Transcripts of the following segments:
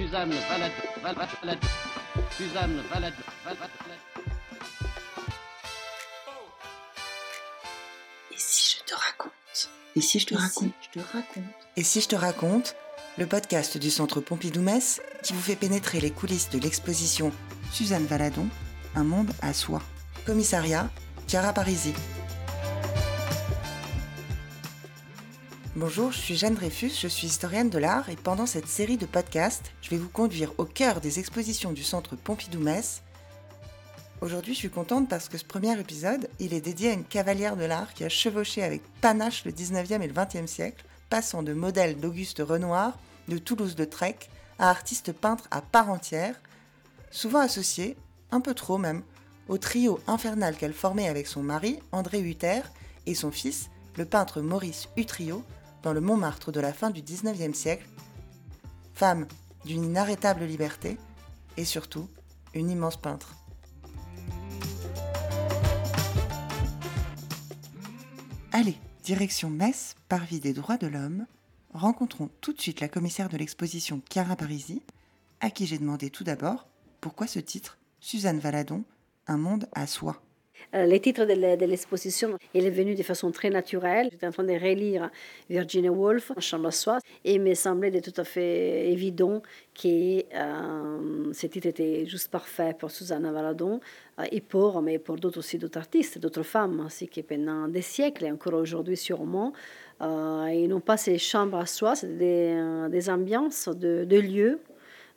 Suzanne Valadon, Val- Val- Valadon, Suzanne Valadon, Val- Val- Valadon. Et si je te raconte Et si je te Et si raconte je te raconte Et si je te raconte Le podcast du Centre Pompidou-Metz qui vous fait pénétrer les coulisses de l'exposition Suzanne Valadon, Un monde à soi. Commissariat, Chiara Parisi. Bonjour, je suis Jeanne Dreyfus, je suis historienne de l'art et pendant cette série de podcasts, je vais vous conduire au cœur des expositions du Centre Pompidou-Metz. Aujourd'hui, je suis contente parce que ce premier épisode, il est dédié à une cavalière de l'art qui a chevauché avec panache le 19e et le 20e siècle, passant de modèle d'Auguste Renoir, de Toulouse-Lautrec, à artiste peintre à part entière, souvent associé, un peu trop même, au trio infernal qu'elle formait avec son mari, André Hutter, et son fils, le peintre Maurice Utrio, dans le Montmartre de la fin du 19e siècle, femme d'une inarrêtable liberté, et surtout, une immense peintre. Allez, direction Metz, parvis des droits de l'homme. Rencontrons tout de suite la commissaire de l'exposition Chiara Parisi, à qui j'ai demandé tout d'abord pourquoi ce titre, Suzanne Valadon, Un monde à soi. Euh, Le titre de l'e- de l'exposition, il est venu de façon très naturelle. J'étais en train de relire Virginia Woolf, chambre à soi, et il me semblait tout à fait évident que euh, ce titre était juste parfait pour Susanna Valadon euh, et pour, mais pour d'autres aussi, d'autres artistes, d'autres femmes aussi qui pendant des siècles et encore aujourd'hui sûrement, euh, ils n'ont pas ces chambres à soi, c'est des, euh, ambiances de, lieux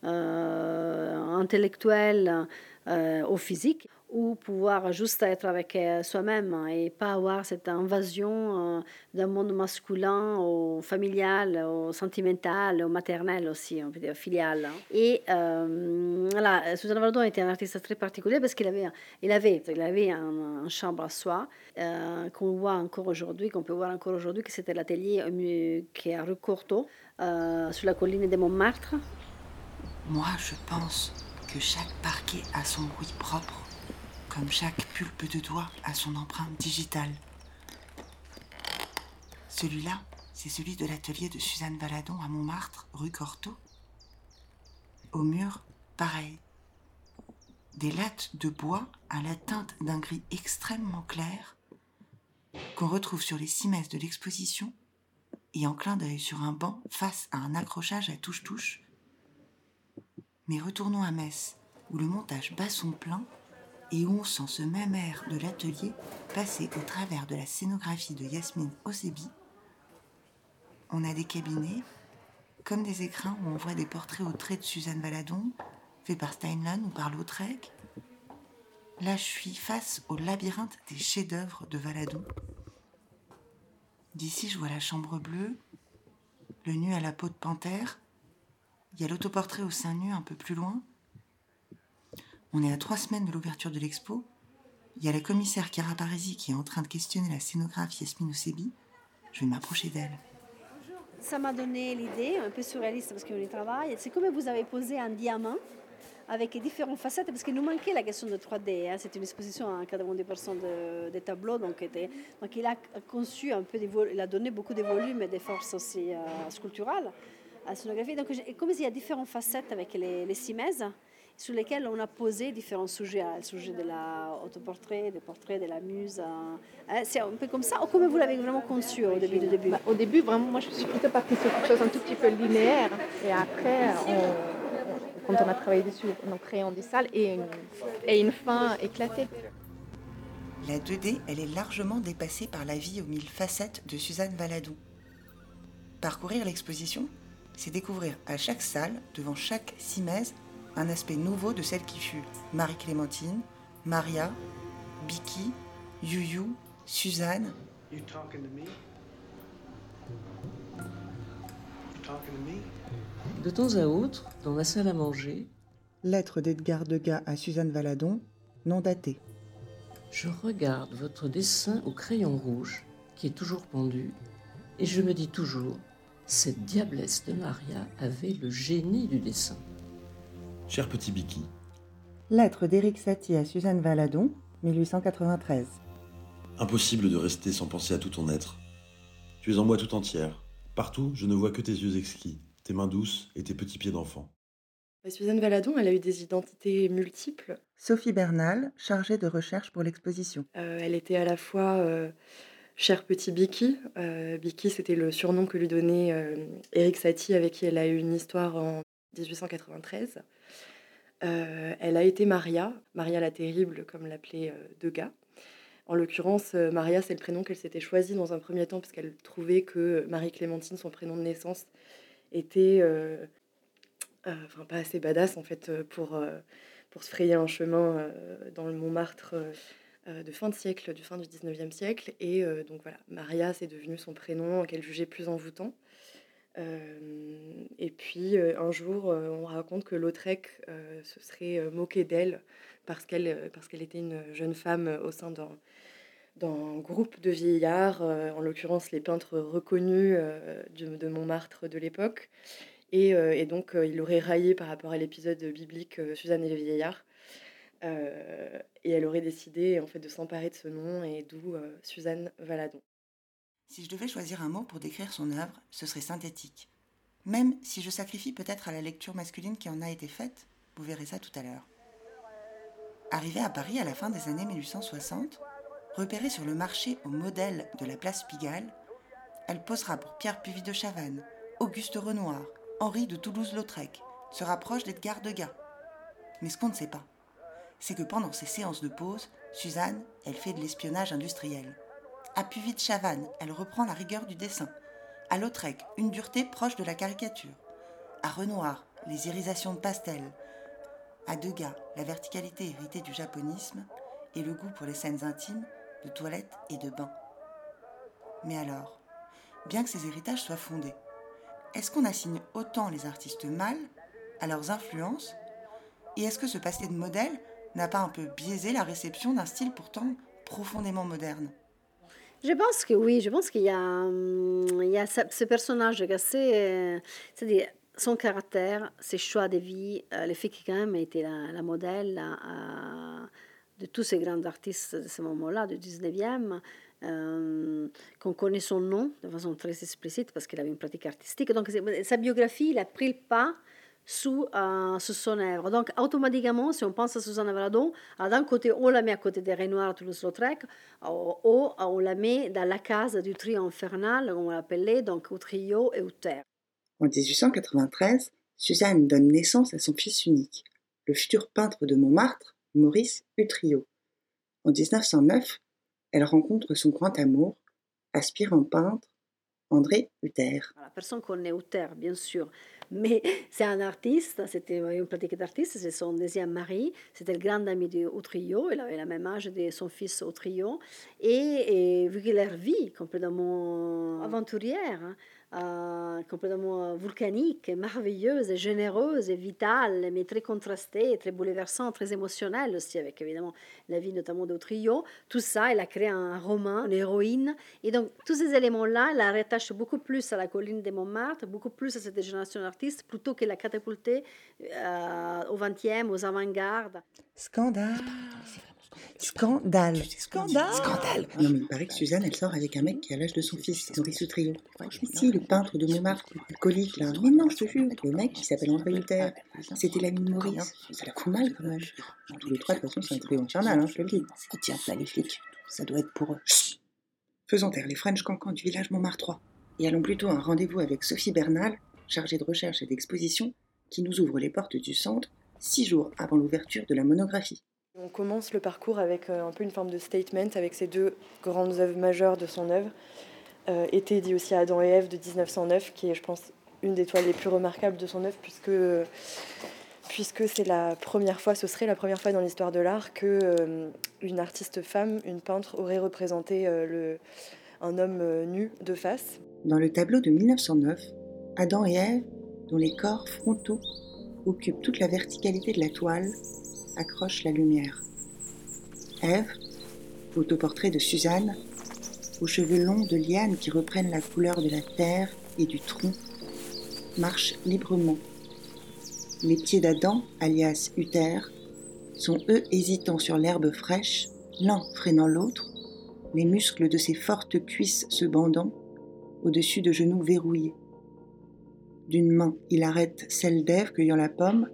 intellectuels euh, au physique, ou pouvoir juste être avec euh, soi-même et pas avoir cette invasion euh, d'un monde masculin au familial, au sentimental, au maternel aussi, on peut filial. Et euh, voilà, Susanna Valadon était un artiste très particulier parce qu'il avait, il avait, il avait un, chambre à soi euh, qu'on voit encore aujourd'hui, qu'on peut voir encore aujourd'hui, que c'était l'atelier qui est à rue euh, sur la colline de Montmartre. Moi, je pense que chaque parquet a son bruit propre, comme chaque pulpe de doigt a son empreinte digitale. Celui-là, c'est celui de l'atelier de Suzanne Valadon à Montmartre, rue Cortot. Au mur, pareil. Des lattes de bois à la teinte d'un gris extrêmement clair qu'on retrouve sur les cimaises de l'exposition et en clin d'œil sur un banc face à un accrochage à touche-touche mais retournons à Metz, où le montage bat son plein et on sent ce même air de l'atelier passer au travers de la scénographie de Yasmine Osebi. On a des cabinets, comme des écrins où on voit des portraits au trait de Suzanne Valadon, faits par Steinlen ou par Lautrec. Là, je suis face au labyrinthe des chefs-d'œuvre de Valadon. D'ici, je vois la chambre bleue, le nu à la peau de panthère, il y a l'autoportrait au sein nu un peu plus loin. On est à trois semaines de l'ouverture de l'expo. Il y a la commissaire Chiara Parisi qui est en train de questionner la scénographe Yasmine Osebi. Je vais m'approcher d'elle. Ça m'a donné l'idée, un peu surréaliste parce qu'on y travaille. C'est comme vous avez posé un diamant avec différentes facettes, parce qu'il nous manquait la question de 3D. hein. C'est une exposition à 90% de, des tableaux, donc, était- il a conçu un peu, il a donné beaucoup de volume et des forces aussi euh, sculpturales à la scénographie. Donc comme il y a différentes facettes avec les, les sur lesquelles on a posé différents sujets, hein, le sujet de l'autoportrait, des portraits de la muse. euh, hein. C'est un peu comme ça, ou comme vous l'avez vraiment conçu au début du début? Bah, au début, vraiment, moi, je suis plutôt partie sur quelque chose un tout petit peu linéaire. Et après, on- quand on a travaillé dessus, on a créé en des salles et une, et une fin éclatée. La 2D, elle est largement dépassée par la vie aux mille facettes de Suzanne Valadon. Parcourir l'exposition, c'est découvrir à chaque salle, devant chaque cimèse, un aspect nouveau de celle qui fut Marie-Clémentine, Maria, Biki, Yuyu, Suzanne, You talking to me? You talking to me? De temps à autre, dans la salle à manger, lettre d'Edgar Degas à Suzanne Valadon, non datée. je regarde votre dessin au crayon rouge, qui est toujours pendu, et je me dis toujours, cette diablesse de Maria avait le génie du dessin. Cher petit Biki, Lettre d'Éric Satie à Suzanne Valadon, 1893. impossible de rester sans penser à tout ton être. Tu es en moi tout entière. Partout, je ne vois que tes yeux exquis, tes mains douces et tes petits pieds d'enfant. Bah, Suzanne Valadon, elle a eu des identités multiples. Sophie Bernal, chargée de recherche pour l'exposition. Euh, elle était à la fois euh, cher petit Biki. Euh, Biki, c'était le surnom que lui donnait euh, Eric Satie, avec qui elle a eu une histoire en 1893. Euh, elle a été Maria, Maria la Terrible, comme l'appelait euh, Degas. En l'occurrence, euh, Maria, c'est le prénom qu'elle s'était choisi dans un premier temps, parce qu'elle trouvait que Marie-Clémentine, son prénom de naissance, était enfin, pas assez badass en fait pour, se frayer un chemin dans le Montmartre de fin du fin du 19e siècle. Et donc voilà, Maria, c'est devenu son prénom qu'elle jugeait plus envoûtant. Euh, et puis euh, un jour, euh, on raconte que Lautrec se serait moqué d'elle parce qu'elle parce qu'elle était une jeune femme au sein d'un groupe de vieillards, en l'occurrence les peintres reconnus de, Montmartre de l'époque. Et, et donc, il aurait raillé par rapport à l'épisode biblique Suzanne et les vieillards. Et elle aurait décidé en fait de s'emparer de ce nom et d'où Suzanne Valadon. Si je devais choisir un mot pour décrire son œuvre, ce serait synthétique. Même si je sacrifie peut-être à la lecture masculine qui en a été faite, vous verrez ça tout à l'heure. Arrivée à Paris à la fin des années 1860, repérée sur le marché au modèle de la place Pigalle, elle posera pour Pierre Puvis de Chavannes, Auguste Renoir, Henri de Toulouse-Lautrec, se rapproche d'Edgar Degas. Mais ce qu'on ne sait pas, c'est que pendant ces séances de pause, Suzanne, elle fait de l'espionnage industriel. À Puvis de Chavannes, elle reprend la rigueur du dessin. À Lautrec, une dureté proche de la caricature. À Renoir, les irisations de pastel. À Degas, la verticalité héritée du japonisme et le goût pour les scènes intimes, de toilette et de bain. Mais alors, bien que ces héritages soient fondés, est-ce qu'on assigne autant les artistes mâles à leurs influences Et est-ce que ce passé de modèle n'a pas un peu biaisé la réception d'un style pourtant profondément moderne? Je pense que oui, je pense qu'il y a, hum, il y a ce, personnage qui assez, euh, c'est-à-dire son caractère, ses choix de vie, euh, le fait qu'il quand même a été la, modèle euh, de tous ces grands artistes de ce moment-là, du 19e, euh, qu'on connaît son nom de façon très explicite parce qu'il avait une pratique artistique. Donc sa biographie, il a pris le pas sous, euh, sous son œuvre. Donc, automatiquement, si on pense à Suzanne Valadon, alors, d'un côté, on la met à côté des Renoir, Toulouse-Lautrec, ou ou on la met dans la case du trio infernal, on l'appelait, donc au trio et au terre. En 1893, Suzanne donne naissance à son fils unique, le futur peintre de Montmartre, Maurice Utrio. En 1909, elle rencontre son grand amour, aspirant peintre, André Uther. Voilà, personne connaît Uther, bien sûr, mais c'est un artiste, c'était une pratique d'artiste, c'est son deuxième mari, c'était le grand ami de Utrio, il avait le même âge de son fils Utrio, et, et vu que leur vie complètement aventurière, hein, euh, complètement volcanique, merveilleuse, généreuse vitale, mais très contrastée, très bouleversante, très émotionnelle aussi, avec évidemment la vie notamment d'Utrio, tout ça, elle a créé un roman, une héroïne, et donc tous ces éléments-là la rattachent beaucoup plus à la colline de Montmartre, beaucoup plus à cette génération d'artistes, plutôt que la catapulter euh, au XXe, aux avant-gardes. Scandale Scandale Scandale Scandale Non mais il paraît que Suzanne, elle sort avec un mec qui a l'âge de son fils, Maurice Utrio. Si, le peintre de Montmartre, alcoolique là. Mais non, je te jure, le mec qui s'appelle André Uther, c'était l'ami de Maurice. Ça la fout mal quand même. Tous les trois, de toute façon, c'est un trio infernal, hein, je te le dis. Oh tiens, là les flics, ça doit être pour eux. Chut Faisons taire les French cancans du village Montmartrois et allons plutôt à un rendez-vous avec Sophie Bernal, chargée de recherche et d'exposition, qui nous ouvre les portes du centre six jours avant l'ouverture de la monographie. On commence le parcours avec euh, un peu une forme de statement avec ces deux grandes œuvres majeures de son œuvre. Euh, Été dit aussi Adam et Ève de 1909, qui est, je pense, une des toiles les plus remarquables de son œuvre, puisque, c'est la première fois, ce serait la première fois dans l'histoire de l'art que euh, une artiste femme, une peintre, aurait représenté un homme nu de face. Dans le tableau de 1909, Adam et Ève, dont les corps frontaux occupent toute la verticalité de la toile, accrochent la lumière. Ève, autoportrait de Suzanne, aux cheveux longs de lianes qui reprennent la couleur de la terre et du tronc, marche librement. Les pieds d'Adam, alias Uther, sont eux hésitants sur l'herbe fraîche, l'un freinant l'autre, les muscles de ses fortes cuisses se bandant, au-dessus de genoux verrouillés. D'une main, il arrête celle d'Ève cueillant la pomme,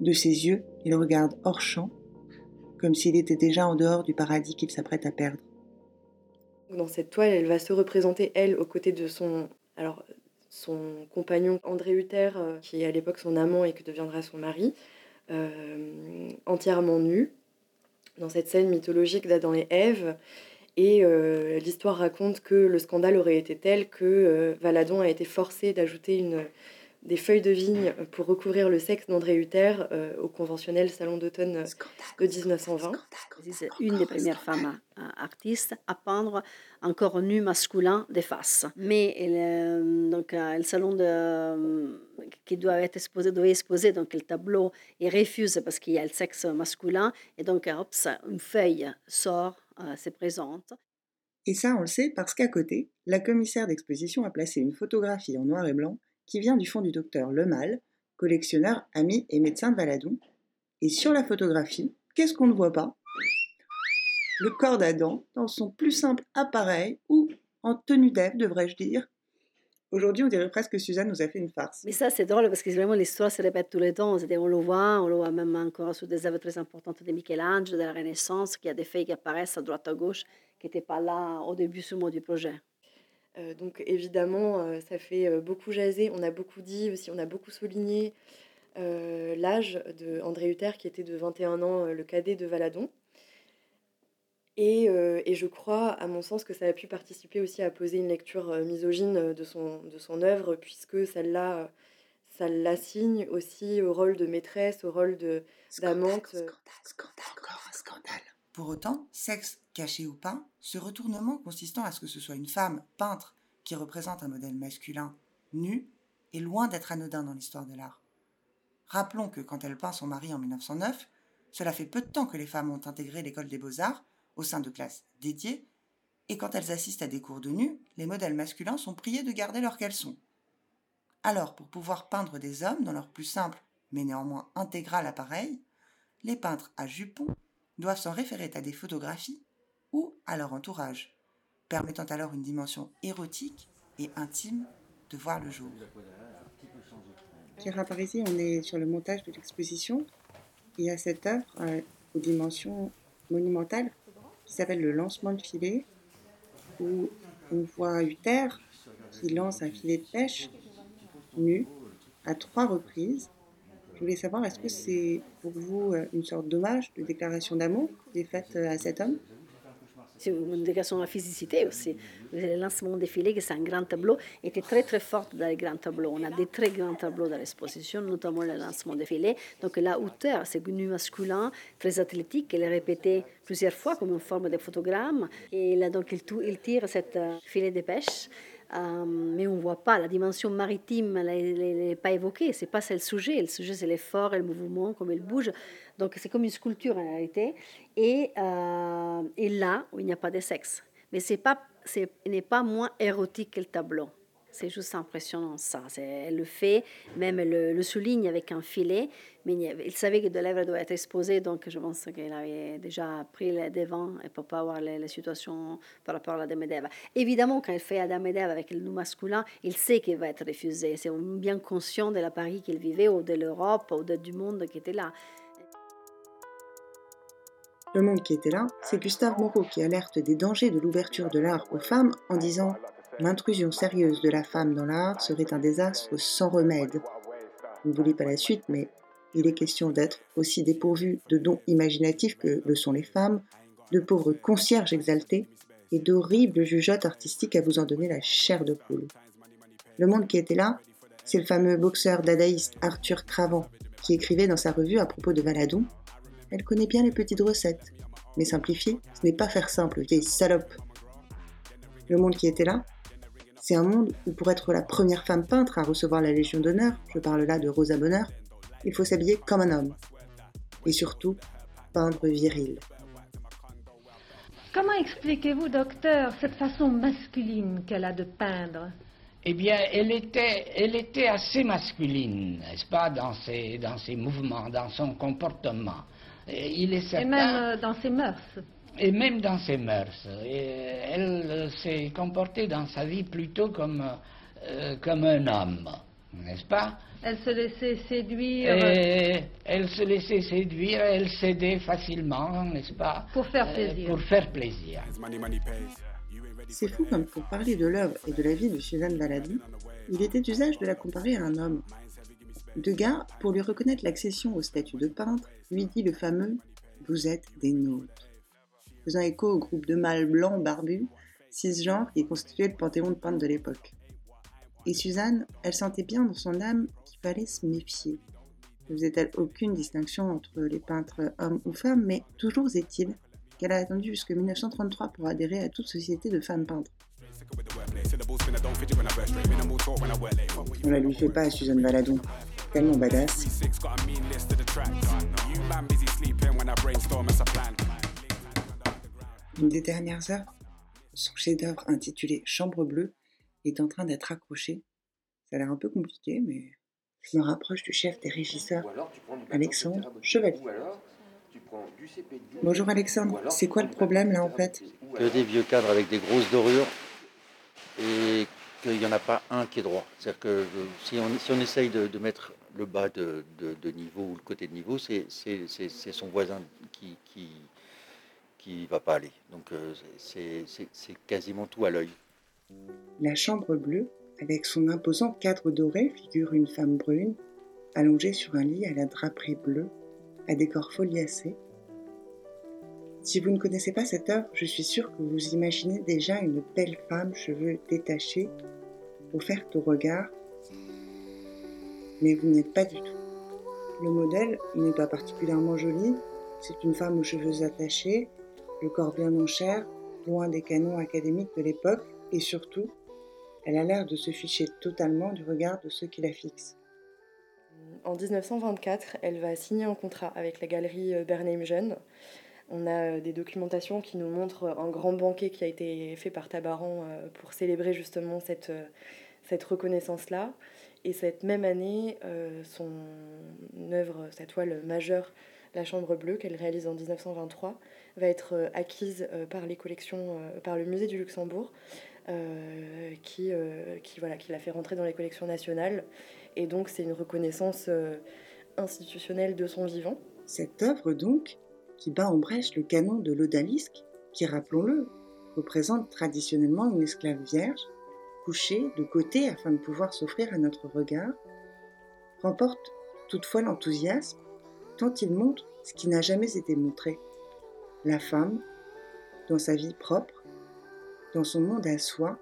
De ses yeux, il regarde hors champ, comme s'il était déjà en dehors du paradis qu'il s'apprête à perdre. Dans cette toile, elle va se représenter, elle, aux côtés de son, alors, son compagnon André Uther, euh, qui est à l'époque son amant et qui deviendra son mari, euh, entièrement nu, dans cette scène mythologique d'Adam et Ève. Et euh, l'histoire raconte que le scandale aurait été tel que euh, Valadon a été forcé d'ajouter une, des feuilles de vigne pour recouvrir le sexe d'André Uther euh, au conventionnel salon d'automne de 1920. C'est une des premières femmes euh, artistes à peindre un corps nu masculin des faces. Mais elle, euh, donc, euh, le salon de, euh, qui doit être exposé, devait exposer donc, le tableau et refuse parce qu'il y a le sexe masculin. Et donc, hop, ça, une feuille sort, se présente. Et ça, on le sait parce qu'à côté, la commissaire d'exposition a placé une photographie en noir et blanc qui vient du fond du docteur Lemal, collectionneur, ami et médecin de Valadon. Et sur la photographie, qu'est-ce qu'on ne voit pas? Le corps d'Adam dans son plus simple appareil ou en tenue d'Ève, devrais-je dire. Aujourd'hui, on dirait presque que Suzanne nous a fait une farce. Mais ça, c'est drôle parce que vraiment l'histoire se répète tous les temps. On le voit, on le voit même encore sur des œuvres très importantes de Michel-Ange, de la Renaissance, qu'il y a des feuilles qui apparaissent à droite à gauche qui n'étaient pas là au début seulement du projet. Euh, donc évidemment, euh, ça fait euh, beaucoup jaser. On a beaucoup dit aussi, on a beaucoup souligné euh, l'âge de André Uther, qui était de 21 ans, euh, le cadet de Valadon. Et, euh, et je crois, à mon sens, que ça a pu participer aussi à poser une lecture euh, misogyne de son, de son œuvre, puisque celle-là, ça l'assigne aussi au rôle de maîtresse, au rôle de d'amante. Scandale, scandale, encore un scandale. Pour autant, sexe caché ou pas, ce retournement consistant à ce que ce soit une femme peintre qui représente un modèle masculin nu est loin d'être anodin dans l'histoire de l'art. Rappelons que quand elle peint son mari en 1909, cela fait peu de temps que les femmes ont intégré l'école des beaux-arts au sein de classes dédiées, et quand elles assistent à des cours de nu, les modèles masculins sont priés de garder leurs caleçons. Alors, pour pouvoir peindre des hommes dans leur plus simple, mais néanmoins intégral appareil, les peintres à jupons doivent s'en référer à des photographies ou à leur entourage, permettant alors une dimension érotique et intime de voir le jour. Pierre Parisi, on est sur le montage de l'exposition. Il y a cette œuvre euh, aux dimensions monumentales qui s'appelle Le lancement de filet, où on voit Uther qui lance un filet de pêche nu à trois reprises. Je voulais savoir, est-ce que c'est pour vous euh, une sorte d'hommage, de déclaration d'amour qui est faite à cet homme? C'est une déclaration de la physicité aussi. Le lancement des filets, que c'est un grand tableau, était très très fort dans les grands tableaux. On a des très grands tableaux dans l'exposition, notamment le lancement filets. Donc la hauteur, c'est nu masculin, très athlétique. Il est répété plusieurs fois comme une forme de photogramme. Et là, donc, il, il tire cette euh, filet de pêche. Euh, mais on ne voit pas la dimension maritime, elle n'est pas évoquée. C'est pas ça le sujet. Le sujet, c'est l'effort et le mouvement, comme il bouge. Donc, c'est comme une sculpture en réalité. Et, euh, là, où il n'y a pas de sexe. Mais c'est pas, n'est pas moins érotique que le tableau. C'est juste impressionnant ça. Elle le fait, même le, le souligne avec un filet. Mais il, savait que de l'œuvre doit être exposée, donc je pense qu'il avait déjà pris les devants pour pas avoir les situations par rapport à la Dame. Évidemment, quand il fait Adam et Ève avec le nom masculin, il sait qu'il va être refusé. C'est bien conscient de la Paris qu'il vivait ou de l'Europe ou de- du monde qui était là. Le monde qui était là, c'est Gustave Moreau qui alerte des dangers de l'ouverture de l'art aux femmes en disant L'intrusion sérieuse de la femme dans l'art serait un désastre sans remède. Je ne vous lis pas la suite, mais il est question d'être aussi dépourvu de dons imaginatifs que le sont les femmes, de pauvres concierges exaltés et d'horribles jugeotes artistiques à vous en donner la chair de poule. Le monde qui était là, c'est le fameux boxeur dadaïste Arthur Cravant qui écrivait dans sa revue à propos de Valadon Elle connaît bien les petites recettes, mais simplifier, ce n'est pas faire simple, vieille salope. Le monde qui était là, c'est un monde où pour être la première femme peintre à recevoir la Légion d'honneur, je parle là de Rosa Bonheur, il faut s'habiller comme un homme. Et surtout, peindre viril. Comment expliquez-vous, docteur, cette façon masculine qu'elle a de peindre? Eh bien, elle était, elle était assez masculine, n'est-ce pas, dans ses, dans ses mouvements, dans son comportement. Et il est Et certain, même euh, dans ses mœurs et même dans ses mœurs. Et elle s'est comportée dans sa vie plutôt comme, euh, comme un homme. n'est-ce pas? Elle se laissait séduire Et elle se laissait séduire, elle cédait facilement, n'est-ce pas? Pour faire Euh, plaisir. Pour faire plaisir. C'est fou comme pour parler de l'œuvre et de la vie de Suzanne Valadon, il était d'usage de la comparer à un homme. Degas, pour lui reconnaître l'accession au statut de peintre, lui dit le fameux « Vous êtes des nôtres », faisant écho au groupe de mâles blancs barbus, cisgenres qui constituait le panthéon de peintres de l'époque. Et Suzanne, elle sentait bien dans son âme qu'il fallait se méfier. Ne faisait-elle aucune distinction entre les peintres hommes ou femmes, mais toujours est-il qu'elle a attendu jusqu'en 1933 pour adhérer à toute société de femmes peintres. On la lui fait pas à Suzanne Valadon, tellement badass. Une des dernières œuvres, son chef-d'œuvre intitulé Chambre bleue, est en train d'être accroché. Ça a l'air un peu compliqué, mais je me rapproche du chef des régisseurs, Alexandre Chevalier. Bonjour Alexandre, c'est quoi le problème là en fait que des vieux cadres avec des grosses dorures et qu'il n'y en a pas un qui est droit. C'est-à-dire que euh, si on, si on essaye de, de mettre le bas de, de- de niveau ou le côté de niveau, c'est c'est- c'est- c'est son voisin qui qui, qui va pas aller. Donc euh, c'est quasiment tout à l'œil. La chambre bleue, avec son imposant cadre doré, figure une femme brune, allongée sur un lit à la draperie bleue, à décor foliacé. Si vous ne connaissez pas cette œuvre, je suis sûre que vous imaginez déjà une belle femme, cheveux détachés, offerte au regard, mais vous n'êtes pas du tout. Le modèle n'est pas particulièrement joli, c'est une femme aux cheveux attachés, le corps bien en chair, loin des canons académiques de l'époque, et surtout, elle a l'air de se ficher totalement du regard de ceux qui la fixent. En 1924, elle va signer un contrat avec la galerie euh, Bernheim Jeune. On a euh, des documentations qui nous montrent un grand banquet qui a été fait par Tabaran euh, pour célébrer justement cette, cette reconnaissance-là. Et cette même année, son œuvre, sa toile majeure, La Chambre bleue, qu'elle réalise en 1923, va être euh, acquise euh, par les collections, euh, par le musée du Luxembourg, qui, qui, voilà, qui l'a fait rentrer dans les collections nationales. Et donc, c'est une reconnaissance institutionnelle de son vivant. Cette œuvre, donc, qui bat en brèche le canon de l'odalisque, qui, rappelons-le, représente traditionnellement une esclave vierge, couchée de côté afin de pouvoir s'offrir à notre regard, remporte toutefois l'enthousiasme, tant il montre ce qui n'a jamais été montré. La femme, dans sa vie propre, dans son monde à soi,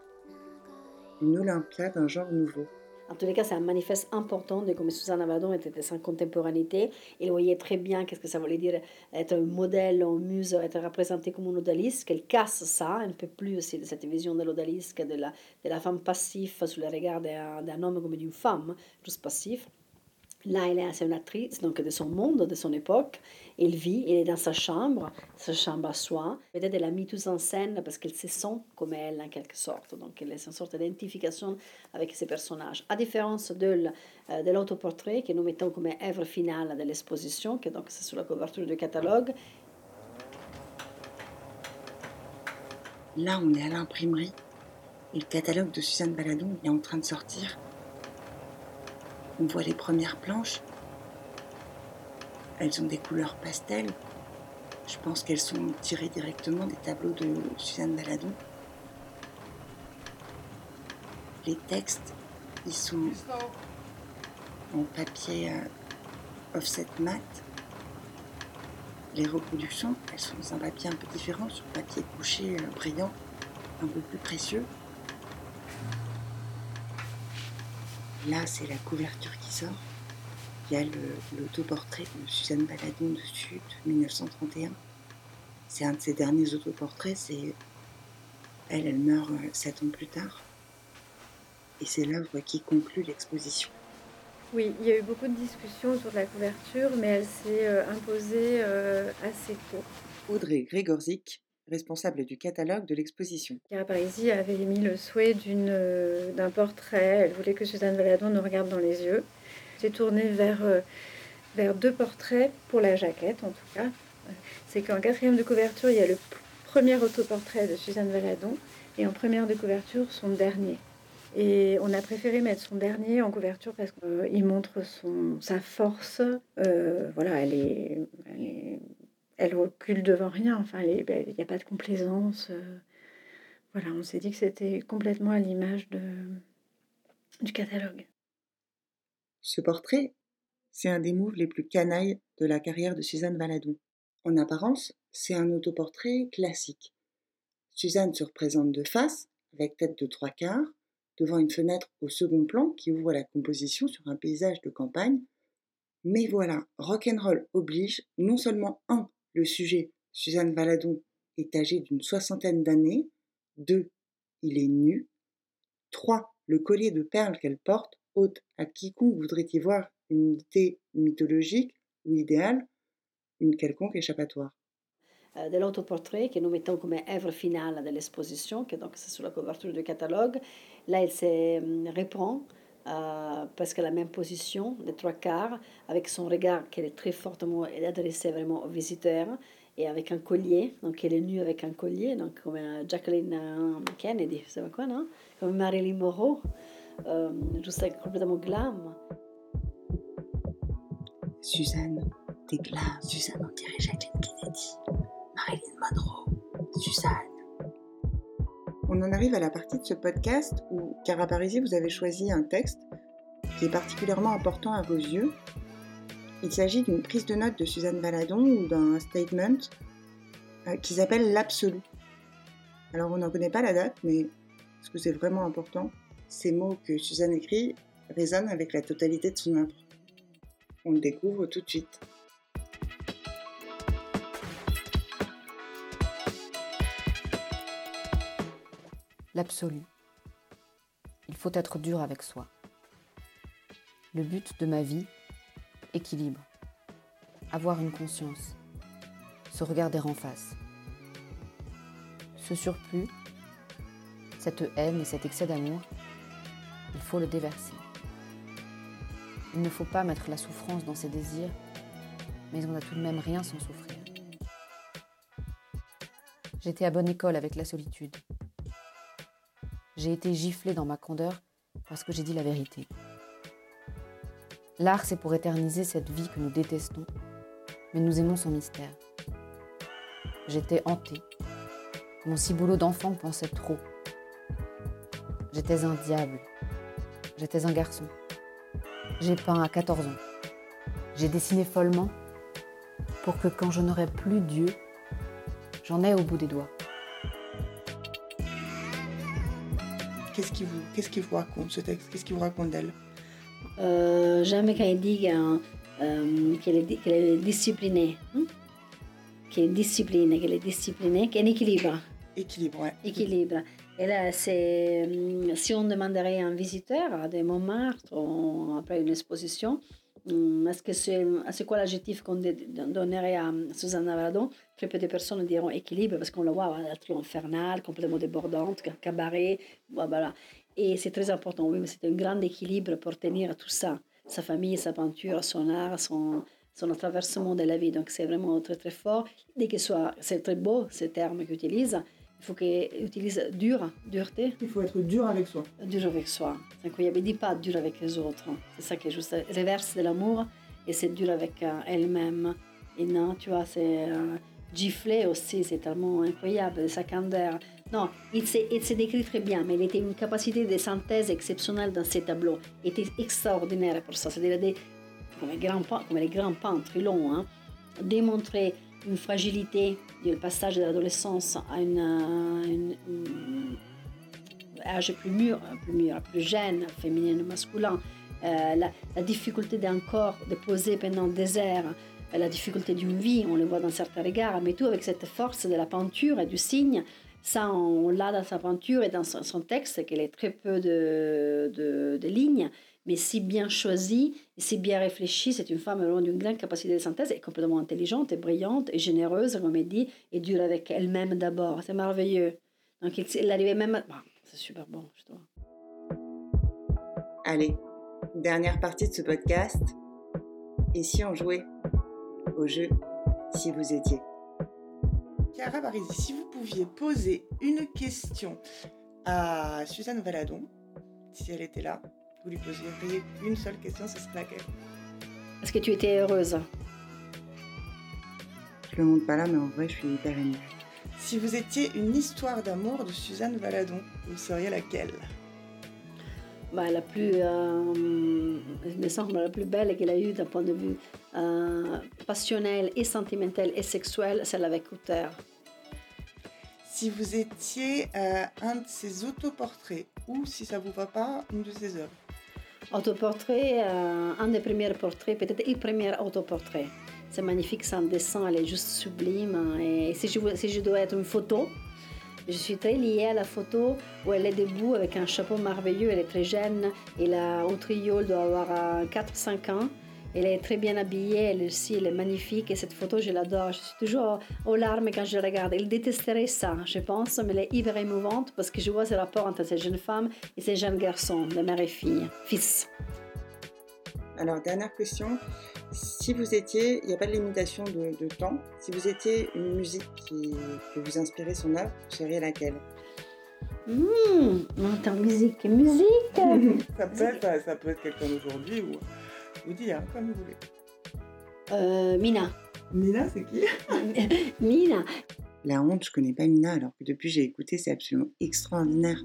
une Olympia d'un genre nouveau. En tous les cas, c'est un manifeste important de comme Suzanne Abaddon était de sa contemporanéité. Il voyait très bien qu'est-ce que ça voulait dire être un modèle, une muse, être représentée comme une odalisque, qu'elle casse ça, un peu plus aussi cette vision de l'odalisque, de la, de la femme passive sous le regard d'un homme comme d'une femme, juste passif. Là, elle est actrice donc de son monde, de son époque. Elle vit, elle est dans sa chambre, sa chambre à soi. Peut-être elle a mis tout en scène parce qu'elle se sent comme elle en quelque sorte. Donc elle est une sorte d'identification avec ses personnages. À différence euh, de l'autoportrait que nous mettons comme œuvre finale de l'exposition, que donc c'est sur la couverture du catalogue. Là, on est à l'imprimerie le catalogue de Suzanne Baladon est en train de sortir. On voit les premières planches. Elles ont des couleurs pastel. Je pense qu'elles sont tirées directement des tableaux de Suzanne Baladon. Les textes, ils sont en papier euh, offset mat. Les reproductions, elles sont dans un papier un peu différent, sur papier couché euh, brillant, un peu plus précieux. Là, c'est la couverture qui sort. Il y a l'autoportrait de Suzanne Baladon dessus, de 1931. C'est un de ses derniers autoportraits. C'est elle, elle meurt euh, sept ans plus tard. Et c'est l'œuvre qui conclut l'exposition. Oui, il y a eu beaucoup de discussions autour de la couverture, mais elle s'est euh, imposée euh, assez tôt. Audrey Grégorzik, responsable du catalogue de l'exposition. Chiara Parisi avait émis le souhait euh, d'un portrait. Elle voulait que Suzanne Valadon nous regarde dans les yeux. J'ai tourné vers, euh, vers deux portraits pour la jaquette, en tout cas. C'est qu'en quatrième de couverture, il y a le premier autoportrait de Suzanne Valadon et en première de couverture, son dernier. Et on a préféré mettre son dernier en couverture parce qu'il montre son, sa force. Euh, voilà, elle est, recule devant rien. Enfin, il n'y a pas de complaisance. euh. voilà, on s'est dit que c'était complètement à l'image du catalogue. Ce portrait, c'est un des moves les plus canailles de la carrière de Suzanne Valadon. En apparence, c'est un autoportrait classique. Suzanne se représente de face, avec tête de trois quarts, devant une fenêtre au second plan qui ouvre la composition sur un paysage de campagne. Mais voilà, rock'n'roll oblige, non seulement un, le sujet, Suzanne Valadon, est âgée d'une soixantaine d'années, deux, il est nu, trois, le collier de perles qu'elle porte ôte à quiconque voudrait y voir une idée mythologique ou idéale, une quelconque échappatoire. Euh, de l'autoportrait que nous mettons comme œuvre finale de l'exposition, que donc c'est sur la couverture du catalogue. Là, elle se reprend euh, a la même position, les trois quarts, avec son regard qui est très fortement adressé vraiment aux visiteurs et avec un collier, donc elle est nue avec un collier, donc comme Jacqueline Kennedy, c'est quoi, non? Comme Marilyn Monroe, euh, juste complètement glam. Suzanne, t'es glam. Suzanne, on dirait Jacqueline Kennedy. Marilyn Monroe. Suzanne. On en arrive à la partie de ce podcast où, Cara Parisi, vous avez choisi un texte qui est particulièrement important à vos yeux. Il s'agit d'une prise de notes de Suzanne Valadon ou d'un statement euh, qui s'appelle l'absolu. Alors on n'en connaît pas la date, mais parce que c'est vraiment important, ces mots que Suzanne écrit résonnent avec la totalité de son œuvre. On le découvre tout de suite. L'absolu. Il faut être dur avec soi. Le but de ma vie, équilibre. Avoir une conscience. Se regarder en face. Ce surplus, cette haine et cet excès d'amour, il faut le déverser. Il ne faut pas mettre la souffrance dans ses désirs, mais on n'a tout de même rien sans souffrir. J'étais à bonne école avec la solitude. J'ai été giflée dans ma candeur parce que j'ai dit la vérité. L'art, c'est pour éterniser cette vie que nous détestons, mais nous aimons son mystère. J'étais hantée. Mon ciboulot d'enfant pensait trop. J'étais un diable. J'étais un garçon. J'ai peint à 14 ans. J'ai dessiné follement pour que quand je n'aurai plus Dieu, j'en ai au bout des doigts. Qu'est-ce qui vous, qu'est-ce qui vous raconte ce texte Qu'est-ce qui vous raconte d'elle? Euh, J'aime quand elle dit euh, qu'elle est, qu'elle est disciplinée. hein? Qu'elle est disciplinée, qu'elle est disciplinée, qu'elle est équilibre. Équilibre, ouais. Équilibre. Et là, c'est, hum, si on demanderait à un visiteur de Montmartre, ou après une exposition, est-ce que c'est, c'est quoi l'adjectif qu'on donnerait à Susanna Valadon? Très peu de personnes diront équilibre, parce qu'on la voit, elle est infernale, complètement débordante, ca- cabaret, voilà. Et c'est très important, oui, mais c'est un grand équilibre pour tenir tout ça. Sa famille, sa peinture, son art, son, son traversement de la vie. Donc c'est vraiment très très fort. Dès que soit, c'est très beau ce terme qu'il utilise. Il faut qu'il utilise dur, dureté. Il faut être dur avec soi. Dur avec soi. C'est incroyable. Il ne dit pas dur avec les autres. C'est ça qui est juste le reverse de l'amour. Et c'est dur avec euh, elle-même. Et non, tu vois, c'est euh, gifler aussi. C'est tellement incroyable, sa candeur. Non, il se, il se décrit très bien, mais il était une capacité de synthèse exceptionnelle dans ses tableaux. Il était extraordinaire pour ça. C'est-à-dire, comme, les grands, peintres longs, hein, démontrer une fragilité du passage de l'adolescence à une, euh, âge plus mûr, plus mûr, plus jeune, féminin ou masculin, euh, la, difficulté d'un corps de poser pendant des heures, la difficulté d'une vie, on le voit dans certains regards, mais tout avec cette force de la peinture et du signe. Ça, on l'a dans sa peinture et dans son, texte, qu'il est très peu de, de, lignes, mais si bien choisi et si bien réfléchi. C'est une femme vraiment d'une grande capacité de synthèse et complètement intelligente et brillante et généreuse, comme elle dit, et dure avec elle-même d'abord. C'est merveilleux. Donc, il arrivait même. Bah, c'est super bon, je trouve. Allez, dernière partie de ce podcast. Et si on jouait au jeu Si vous étiez? Barisi, si vous pouviez poser une question à Suzanne Valadon, si elle était là, vous lui poseriez une seule question, ce serait laquelle? Est-ce que tu étais heureuse? Je le montre pas là, mais en vrai, je suis hyper émue. Si vous étiez une histoire d'amour de Suzanne Valadon, vous seriez laquelle? Bah, La plus, euh, il me semble, la plus belle qu'elle a eue d'un point de vue euh, passionnel et sentimental et sexuel, celle avec Couter. Si vous étiez euh, un de ses autoportraits, ou si ça vous va pas, une de ses œuvres Autoportrait, euh, un des premiers portraits, peut-être le premier autoportrait. C'est magnifique, un dessin, elle est juste sublime. Et si je, dois être une photo, je suis très liée à la photo où elle est debout avec un chapeau merveilleux, elle est très jeune, et la trio doit avoir 4-5 ans. Elle est très bien habillée, elle aussi, elle est magnifique et cette photo, je l'adore. Je suis toujours aux larmes quand je la regarde. Elle détesterait ça, je pense, mais elle est hyper émouvante parce que je vois ce rapport entre cette jeune femme et ces jeunes garçons, de mère et fille, fils. Alors, dernière question. Si vous étiez, il n'y a pas de limitation de, de, temps, si vous étiez une musique qui, que vous inspirez son œuvre, vous seriez laquelle? Mmh, attends, musique, musique ça, peut être, ça peut être quelqu'un d'aujourd'hui ou vous dites, hein, comme vous voulez. Euh, Mina. Mina, c'est qui? Mina. La honte, je connais pas Mina, alors que depuis j'ai écouté, c'est absolument extraordinaire.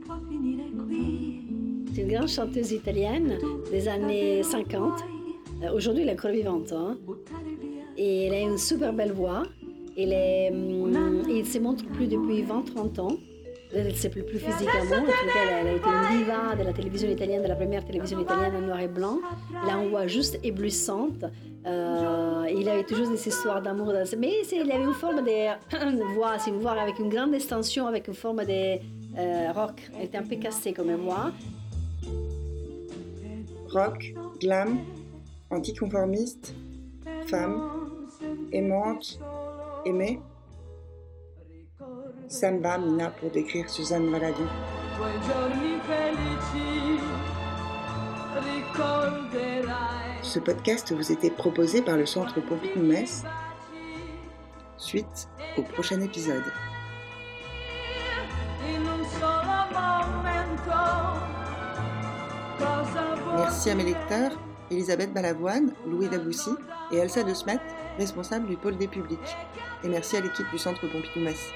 C'est une grande chanteuse italienne des années 50. Euh, Aujourd'hui, elle est encore vivante. Hein. Et elle a une super belle voix. Elle est, hum, se montre plus depuis 20-30 ans. Elle sait plus, physiquement. En tout cas, elle a, été une diva de la télévision italienne, de la première télévision italienne en noir et blanc. A une voix juste éblouissante. Euh, il avait toujours des histoires d'amour. Mais il avait une forme de voix, c'est une voix avec une grande extension, avec une forme de euh, rock. Elle était un peu cassée comme voix. Rock, glam, anticonformiste, femme, aimante, aimée. Va, Mina, pour décrire Suzanne Valadon. Ce podcast vous était proposé par le Centre Pompidou-Metz. Suite au prochain épisode. Merci à mes lecteurs, Elisabeth Balavoine, Louis Daboussi et Elsa de Smet, responsables du pôle des publics. Et merci à l'équipe du Centre Pompidou-Metz.